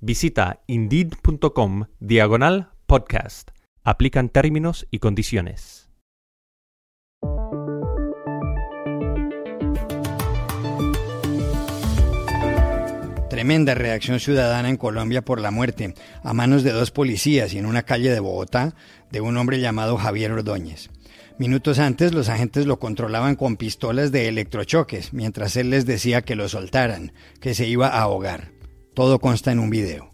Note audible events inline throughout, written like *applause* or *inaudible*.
Visita indeed.com diagonal podcast. Aplican términos y condiciones. Tremenda reacción ciudadana en Colombia por la muerte, a manos de dos policías y en una calle de Bogotá, de un hombre llamado Javier Ordóñez. Minutos antes los agentes lo controlaban con pistolas de electrochoques, mientras él les decía que lo soltaran, que se iba a ahogar. Todo consta en un video.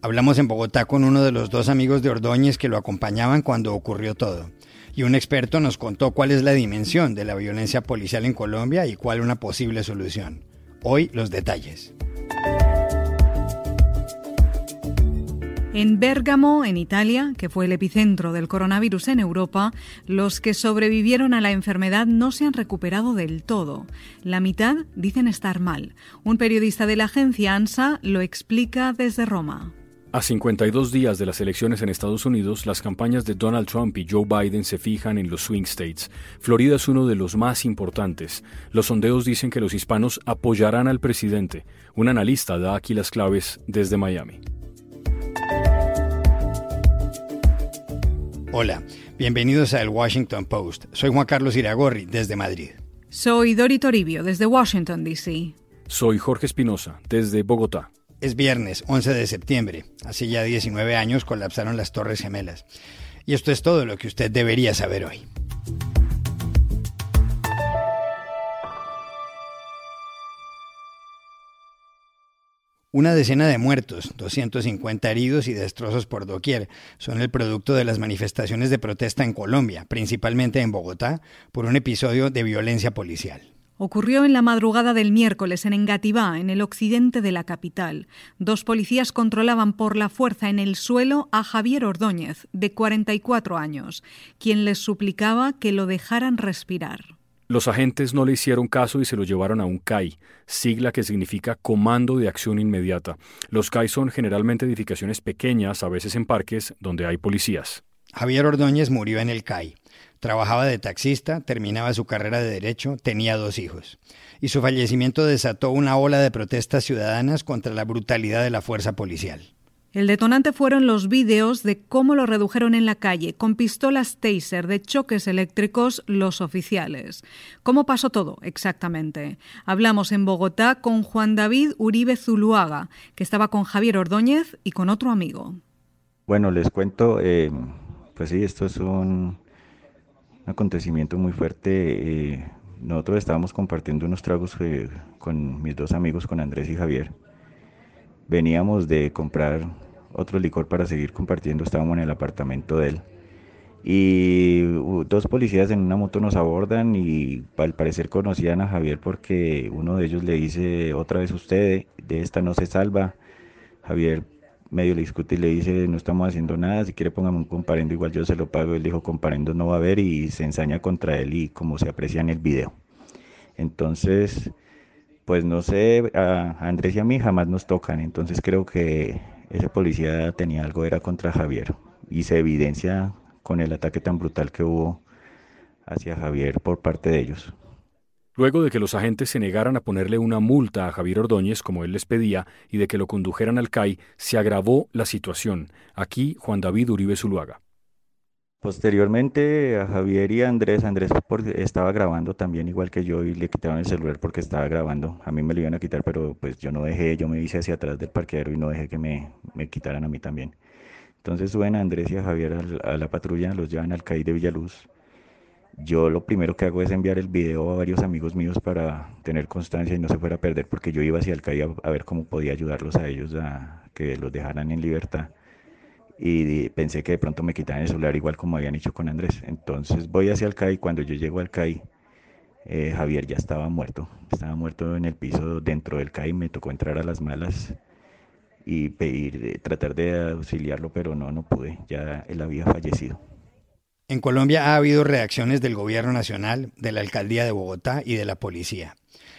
Hablamos en Bogotá con uno de los dos amigos de Ordóñez que lo acompañaban cuando ocurrió todo. Y un experto nos contó cuál es la dimensión de la violencia policial en Colombia y cuál una posible solución. Hoy los detalles. En Bérgamo, en Italia, que fue el epicentro del coronavirus en Europa, los que sobrevivieron a la enfermedad no se han recuperado del todo. La mitad dicen estar mal. Un periodista de la agencia ANSA lo explica desde Roma. A 52 días de las elecciones en Estados Unidos, las campañas de Donald Trump y Joe Biden se fijan en los swing states. Florida es uno de los más importantes. Los sondeos dicen que los hispanos apoyarán al presidente. Un analista da aquí las claves desde Miami. Hola, bienvenidos a El Washington Post. Soy Juan Carlos Iragorri, desde Madrid. Soy Dori Toribio, desde Washington, D.C. Soy Jorge Espinosa, desde Bogotá. Es viernes 11 de septiembre. Hace ya 19 años colapsaron las Torres Gemelas. Y esto es todo lo que usted debería saber hoy. Una decena de muertos, 250 heridos y destrozos por doquier son el producto de las manifestaciones de protesta en Colombia, principalmente en Bogotá, por un episodio de violencia policial. Ocurrió en la madrugada del miércoles en Engativá, en el occidente de la capital. Dos policías controlaban por la fuerza en el suelo a Javier Ordóñez, de 44 años, quien les suplicaba que lo dejaran respirar. Los agentes no le hicieron caso y se lo llevaron a un CAI, sigla que significa Comando de Acción Inmediata. Los CAI son generalmente edificaciones pequeñas, a veces en parques, donde hay policías. Javier Ordóñez murió en el CAI. Trabajaba de taxista, terminaba su carrera de derecho, tenía dos hijos. Y su fallecimiento desató una ola de protestas ciudadanas contra la brutalidad de la fuerza policial. El detonante fueron los vídeos de cómo lo redujeron en la calle con pistolas taser de choques eléctricos los oficiales. ¿Cómo pasó todo exactamente? Hablamos en Bogotá con Juan David Uribe Zuluaga, que estaba con Javier Ordóñez y con otro amigo. Bueno, les cuento, eh, pues sí, esto es un, acontecimiento muy fuerte. Eh, nosotros estábamos compartiendo unos tragos eh, con mis dos amigos, con Andrés y Javier veníamos de comprar otro licor para seguir compartiendo, estábamos en el apartamento de él. Y dos policías en una moto nos abordan y al parecer conocían a Javier porque uno de ellos le dice otra vez usted, de esta no se salva. Javier medio le discute y le dice no estamos haciendo nada, si quiere póngame un comparendo, igual yo se lo pago. Él dijo comparendo no va a haber y se ensaña contra él y como se aprecia en el video. Entonces pues no sé, a Andrés y a mí jamás nos tocan, entonces creo que ese policía tenía algo, era contra Javier, y se evidencia con el ataque tan brutal que hubo hacia Javier por parte de ellos. Luego de que los agentes se negaran a ponerle una multa a Javier Ordóñez, como él les pedía, y de que lo condujeran al CAI, se agravó la situación. Aquí Juan David Uribe Zuluaga. Posteriormente a Javier y a Andrés, Andrés estaba grabando también igual que yo y le quitaron el celular porque estaba grabando. A mí me lo iban a quitar, pero pues yo no dejé, yo me hice hacia atrás del parqueadero y no dejé que me, me quitaran a mí también. Entonces suben a Andrés y a Javier a la, patrulla, los llevan al CAI de Villaluz Yo lo primero que hago es enviar el video a varios amigos míos para tener constancia y no se fuera a perder porque yo iba hacia el CAI a, ver cómo podía ayudarlos a ellos a que los dejaran en libertad. Y pensé que de pronto me quitaban el celular igual como habían hecho con Andrés. Entonces voy hacia el CAI. Cuando yo llego al CAI, eh, Javier ya estaba muerto. Estaba muerto en el piso dentro del CAI. Me tocó entrar a las malas y pedir, eh, tratar de auxiliarlo, pero no, no pude. Ya él había fallecido. En Colombia ha habido reacciones del Gobierno Nacional, de la Alcaldía de Bogotá y de la Policía.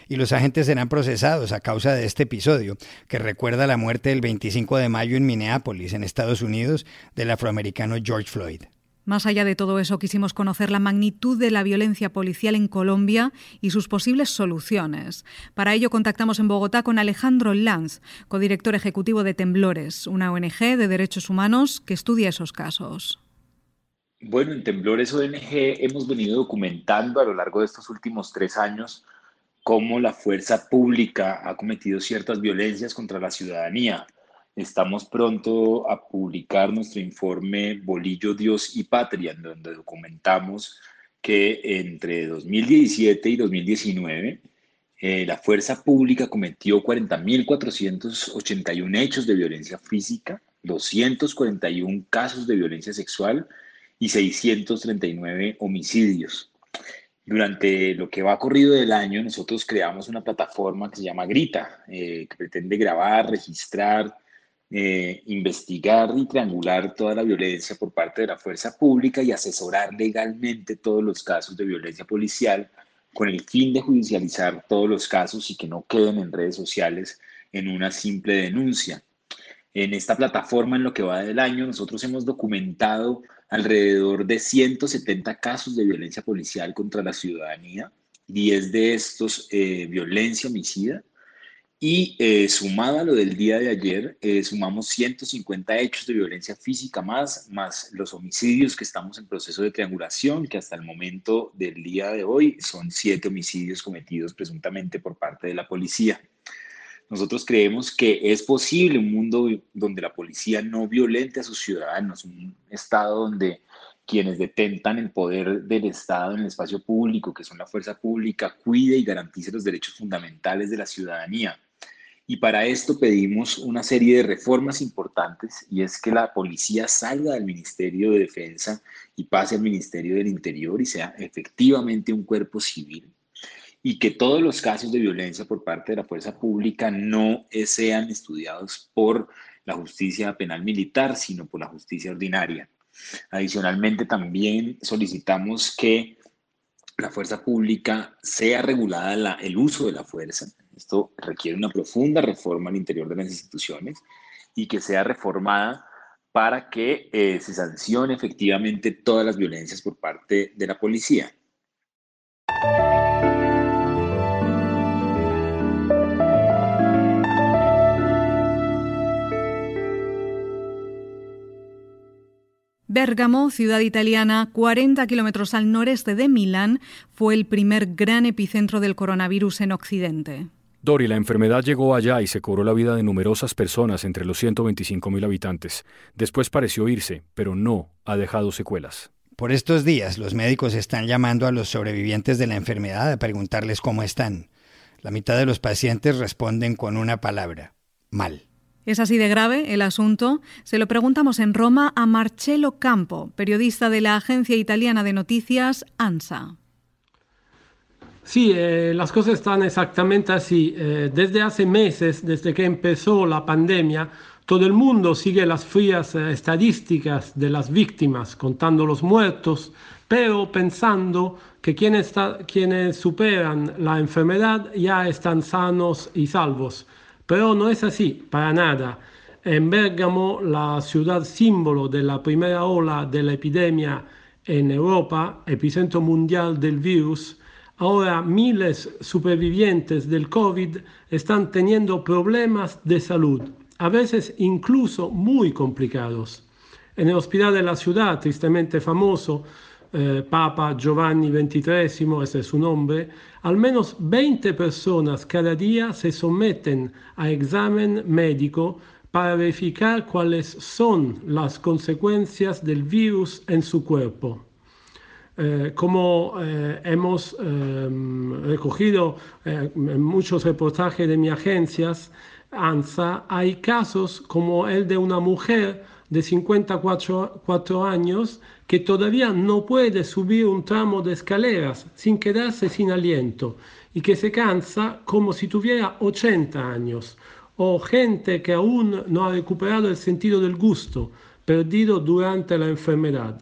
Y los agentes serán procesados a causa de este episodio, que recuerda la muerte el 25 de mayo en Minneapolis, en Estados Unidos, del afroamericano George Floyd. Más allá de todo eso, quisimos conocer la magnitud de la violencia policial en Colombia y sus posibles soluciones. Para ello contactamos en Bogotá con Alejandro Lanz, codirector ejecutivo de Temblores, una ONG de derechos humanos que estudia esos casos. Bueno, en Temblores ONG hemos venido documentando a lo largo de estos últimos tres años cómo la fuerza pública ha cometido ciertas violencias contra la ciudadanía. Estamos pronto a publicar nuestro informe Bolillo, Dios y Patria, en donde documentamos que entre 2017 y 2019 eh, la fuerza pública cometió 40.481 hechos de violencia física, 241 casos de violencia sexual y 639 homicidios. Durante lo que va corrido del año, nosotros creamos una plataforma que se llama Grita, eh, que pretende grabar, registrar, eh, investigar y triangular toda la violencia por parte de la fuerza pública y asesorar legalmente todos los casos de violencia policial con el fin de judicializar todos los casos y que no queden en redes sociales en una simple denuncia. En esta plataforma, en lo que va del año, nosotros hemos documentado alrededor de 170 casos de violencia policial contra la ciudadanía, 10 de estos eh, violencia homicida, y eh, sumado a lo del día de ayer, eh, sumamos 150 hechos de violencia física más, más los homicidios que estamos en proceso de triangulación, que hasta el momento del día de hoy son siete homicidios cometidos presuntamente por parte de la policía. Nosotros creemos que es posible un mundo donde la policía no violente a sus ciudadanos, un estado donde quienes detentan el poder del Estado en el espacio público, que son la fuerza pública, cuide y garantice los derechos fundamentales de la ciudadanía. Y para esto pedimos una serie de reformas importantes y es que la policía salga del Ministerio de Defensa y pase al Ministerio del Interior y sea efectivamente un cuerpo civil y que todos los casos de violencia por parte de la fuerza pública no sean estudiados por la justicia penal militar, sino por la justicia ordinaria. Adicionalmente, también solicitamos que la fuerza pública sea regulada el uso de la fuerza. Esto requiere una profunda reforma al interior de las instituciones y que sea reformada para que eh, se sancione efectivamente todas las violencias por parte de la policía. Bérgamo, ciudad italiana, 40 kilómetros al noreste de Milán, fue el primer gran epicentro del coronavirus en Occidente. Dori, la enfermedad llegó allá y se cobró la vida de numerosas personas entre los 125.000 habitantes. Después pareció irse, pero no ha dejado secuelas. Por estos días, los médicos están llamando a los sobrevivientes de la enfermedad a preguntarles cómo están. La mitad de los pacientes responden con una palabra, mal. ¿Es así de grave el asunto? Se lo preguntamos en Roma a Marcello Campo, periodista de la agencia italiana de noticias ANSA. Sí, eh, las cosas están exactamente así. Eh, desde hace meses, desde que empezó la pandemia, todo el mundo sigue las frías eh, estadísticas de las víctimas, contando los muertos, pero pensando que quienes, quienes superan la enfermedad ya están sanos y salvos. Pero no es así, para nada. En Bérgamo, la ciudad símbolo de la primera ola de la epidemia en Europa, epicentro mundial del virus, ahora miles supervivientes del COVID están teniendo problemas de salud, a veces incluso muy complicados. En el hospital de la ciudad, tristemente famoso, eh, Papa Giovanni XXIII, ese es su nombre, al menos 20 personas cada día se someten a examen médico para verificar cuáles son las consecuencias del virus en su cuerpo. eh, como eh, hemos em, recogido en muchos reportajes de mi agencias, ANSA, hay casos como el de una mujer de 54 años que todavía no puede subir un tramo de escaleras sin quedarse sin aliento y que se cansa como si tuviera 80 años, o gente que aún no ha recuperado el sentido del gusto, perdido durante la enfermedad.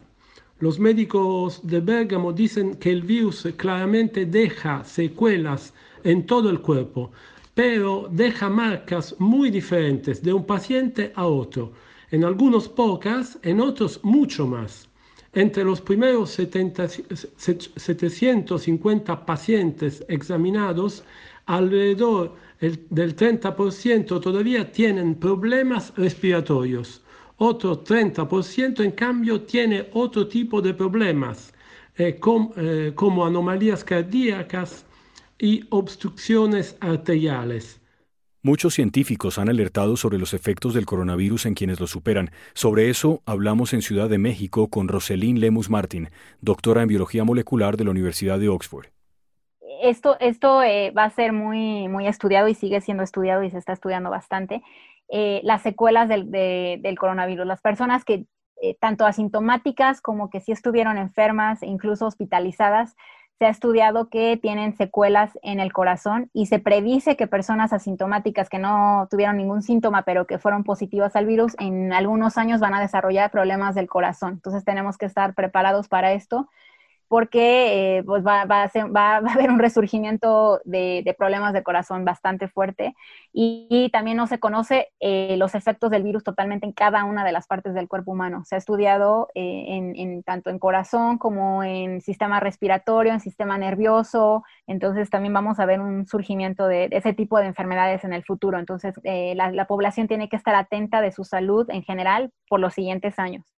Los médicos de Bergamo dicen que el virus claramente deja secuelas en todo el cuerpo, pero deja marcas muy diferentes de un paciente a otro, en algunos pocas, en otros mucho más. Entre los primeros 750 pacientes examinados, alrededor del 30% todavía tienen problemas respiratorios. Otro 30% en cambio tiene otro tipo de problemas, eh, eh, como anomalías cardíacas y obstrucciones arteriales. Muchos científicos han alertado sobre los efectos del coronavirus en quienes lo superan. Sobre eso hablamos en Ciudad de México con Roselín Lemus Martin, doctora en biología molecular de la Universidad de Oxford. Esto, esto eh, va a ser muy, muy estudiado y sigue siendo estudiado y se está estudiando bastante. Eh, las secuelas del, coronavirus. Las personas que eh, tanto asintomáticas como que sí estuvieron enfermas, incluso hospitalizadas, se ha estudiado que tienen secuelas en el corazón y se predice que personas asintomáticas que no tuvieron ningún síntoma pero que fueron positivas al virus en algunos años van a desarrollar problemas del corazón. Entonces tenemos que estar preparados para esto porque eh, pues *laughs* va, a haber un resurgimiento de, problemas de corazón bastante fuerte y, también no se conoce eh, los efectos del virus totalmente en cada una de las partes del cuerpo humano. Se ha estudiado eh, en, tanto en corazón como en sistema respiratorio, en sistema nervioso, entonces también vamos a ver un surgimiento de, de ese tipo de enfermedades en el futuro. Entonces la, la población tiene que estar atenta de su salud en general por los siguientes años.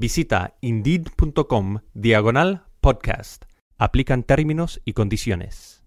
Visita indeed.com diagonal podcast. Aplican términos y condiciones.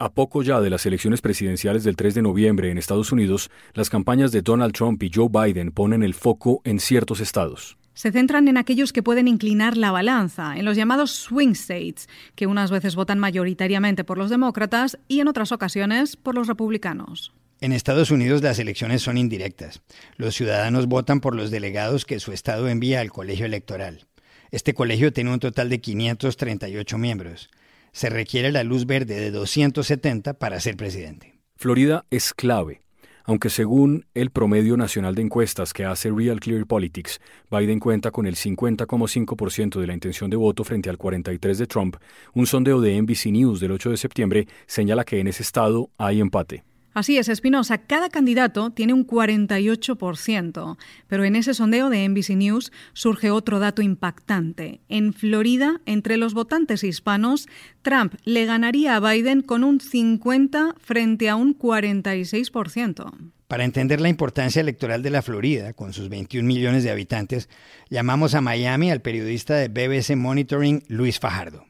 A poco ya de las elecciones presidenciales del 3 de noviembre en Estados Unidos, las campañas de Donald Trump y Joe Biden ponen el foco en ciertos estados. Se centran en aquellos que pueden inclinar la balanza, en los llamados swing states, que unas veces votan mayoritariamente por los demócratas y en otras ocasiones por los republicanos. En Estados Unidos las elecciones son indirectas. Los ciudadanos votan por los delegados que su estado envía al colegio electoral. Este colegio tiene un total de 538 miembros. Se requiere la luz verde de 270 para ser presidente. Florida es clave, aunque según el promedio nacional de encuestas que hace Real Clear Politics, Biden cuenta con el 50,5% de la intención de voto frente al 43% de Trump, un sondeo de NBC News del 8 de septiembre señala que en ese estado hay empate. Así es, Espinosa, cada candidato tiene un 48%, pero en ese sondeo de NBC News surge otro dato impactante. En Florida, entre los votantes hispanos, Trump le ganaría a Biden con un 50 frente a un 46%. Para entender la importancia electoral de la Florida, con sus 21 millones de habitantes, llamamos a Miami al periodista de BBC Monitoring, Luis Fajardo.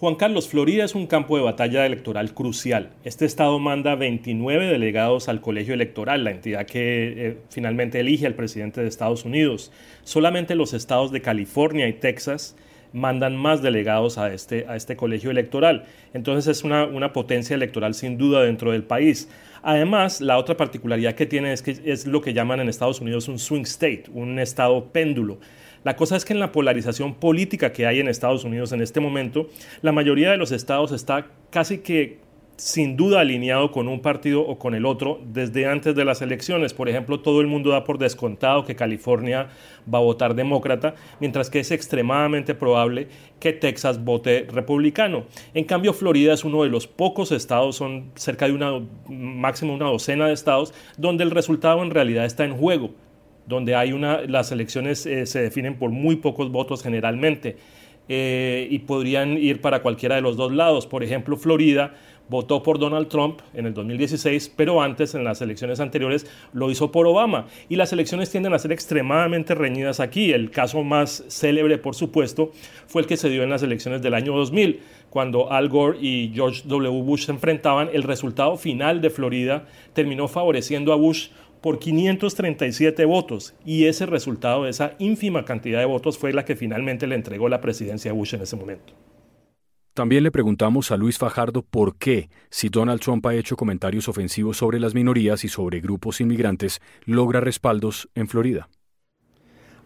Juan Carlos, Florida es un campo de batalla electoral crucial. Este estado manda 29 delegados al colegio electoral, la entidad que eh, finalmente elige al presidente de Estados Unidos. Solamente los estados de California y Texas mandan más delegados a este, a este colegio electoral. Entonces es una, una potencia electoral sin duda dentro del país. Además, la otra particularidad que tiene es que es lo que llaman en Estados Unidos un swing state, un estado péndulo. La cosa es que en la polarización política que hay en Estados Unidos en este momento, la mayoría de los estados está casi que sin duda alineado con un partido o con el otro desde antes de las elecciones. Por ejemplo, todo el mundo da por descontado que California va a votar demócrata, mientras que es extremadamente probable que Texas vote republicano. En cambio, Florida es uno de los pocos estados, son cerca de una máximo una docena de estados, donde el resultado en realidad está en juego, donde hay una, las elecciones eh, se definen por muy pocos votos generalmente. Eh, y podrían ir para cualquiera de los dos lados. Por ejemplo, Florida votó por Donald Trump en el 2016, pero antes, en las elecciones anteriores, lo hizo por Obama. Y las elecciones tienden a ser extremadamente reñidas aquí. El caso más célebre, por supuesto, fue el que se dio en las elecciones del año 2000, cuando Al Gore y George W. Bush se enfrentaban. El resultado final de Florida terminó favoreciendo a Bush por 537 votos y ese resultado, esa ínfima cantidad de votos fue la que finalmente le entregó la presidencia a Bush en ese momento. También le preguntamos a Luis Fajardo por qué, si Donald Trump ha hecho comentarios ofensivos sobre las minorías y sobre grupos inmigrantes, logra respaldos en Florida.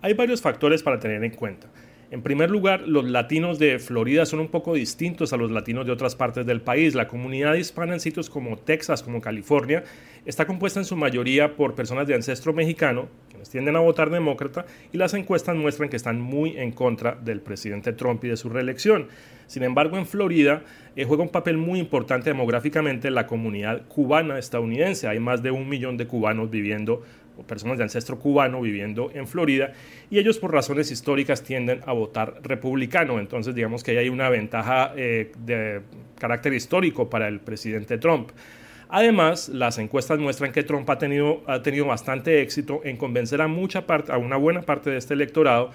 Hay varios factores para tener en cuenta. En primer lugar, los latinos de Florida son un poco distintos a los latinos de otras partes del país. La comunidad hispana en sitios como Texas, como California, está compuesta en su mayoría por personas de ancestro mexicano, quienes tienden a votar demócrata, y las encuestas muestran que están muy en contra del presidente Trump y de su reelección. Sin embargo, en Florida eh, juega un papel muy importante demográficamente la comunidad cubana estadounidense. Hay más de un millón de cubanos viviendo personas de ancestro cubano viviendo en Florida y ellos por razones históricas tienden a votar republicano. Entonces digamos que ahí hay una ventaja eh, de carácter histórico para el presidente Trump. Además, las encuestas muestran que Trump ha tenido, ha tenido bastante éxito en convencer a, mucha parte, a una buena parte de este electorado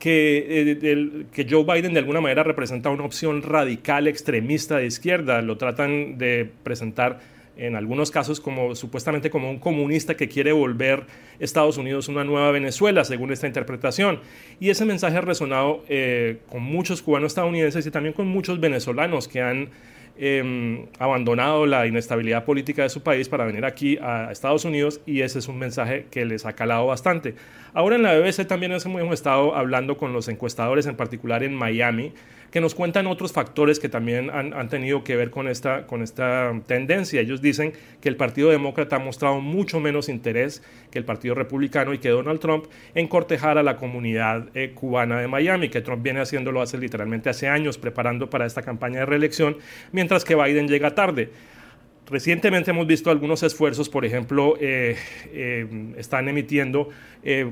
que, eh, que, Joe Biden de alguna manera representa una opción radical extremista de izquierda. Lo tratan de presentar en algunos casos como supuestamente como un comunista que quiere volver Estados Unidos una nueva Venezuela, según esta interpretación. Y ese mensaje ha resonado eh, con muchos cubanos estadounidenses y también con muchos venezolanos que han em, abandonado la inestabilidad política de su país para venir aquí a Estados Unidos y ese es un mensaje que les ha calado bastante. Ahora en la BBC también hemos estado hablando con los encuestadores, en particular en Miami, que nos cuentan otros factores que también han, tenido que ver con esta, con esta tendencia. Ellos dicen que el Partido Demócrata ha mostrado mucho menos interés que el Partido Republicano y que Donald Trump en cortejar a la comunidad eh, cubana de Miami, que Trump viene haciéndolo hace literalmente hace años, preparando para esta campaña de reelección, mientras que Biden llega tarde. Recientemente hemos visto algunos esfuerzos, por ejemplo, eh, eh, están emitiendo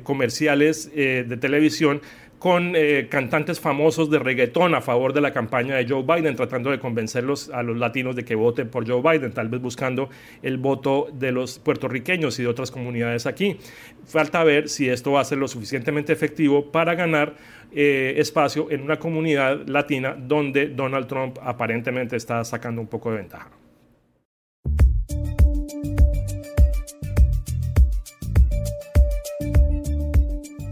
comerciales de televisión con eh, cantantes famosos de reggaetón a favor de la campaña de Joe Biden, tratando de convencerlos a los latinos de que voten por Joe Biden, tal vez buscando el voto de los puertorriqueños y de otras comunidades aquí. Falta ver si esto va a ser lo suficientemente efectivo para ganar eh, espacio en una comunidad latina donde Donald Trump aparentemente está sacando un poco de ventaja.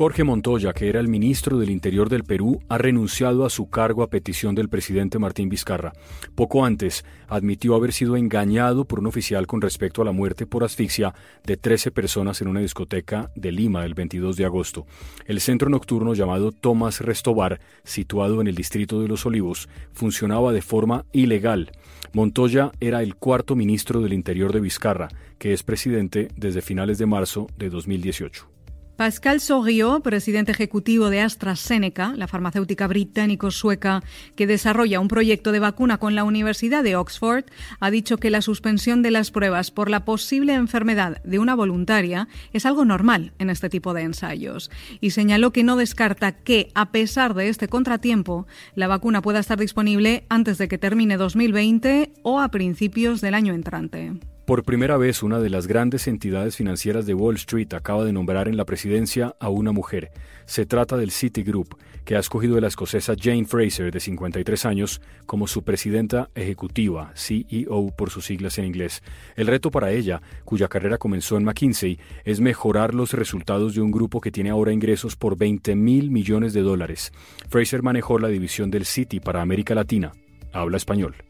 Jorge Montoya, que era el ministro del Interior del Perú, ha renunciado a su cargo a petición del presidente Martín Vizcarra. Poco antes, admitió haber sido engañado por un oficial con respecto a la muerte por asfixia de 13 personas en una discoteca de Lima el 22 de agosto. El centro nocturno llamado Tomás Restobar, situado en el distrito de Los Olivos, funcionaba de forma ilegal. Montoya era el cuarto ministro del Interior de Vizcarra, que es presidente desde finales de marzo de 2018. Pascal Soriot, presidente ejecutivo de AstraZeneca, la farmacéutica británico-sueca que desarrolla un proyecto de vacuna con la Universidad de Oxford, ha dicho que la suspensión de las pruebas por la posible enfermedad de una voluntaria es algo normal en este tipo de ensayos y señaló que no descarta que, a pesar de este contratiempo, la vacuna pueda estar disponible antes de que termine 2020 o a principios del año entrante. Por primera vez, una de las grandes entidades financieras de Wall Street acaba de nombrar en la presidencia a una mujer. Se trata del Citigroup, que ha escogido a la escocesa Jane Fraser, de 53 años, como su presidenta ejecutiva, CEO por sus siglas en inglés. El reto para ella, cuya carrera comenzó en McKinsey, es mejorar los resultados de un grupo que tiene ahora ingresos por 20 mil millones de dólares. Fraser manejó la división del Citi para América Latina. Habla español.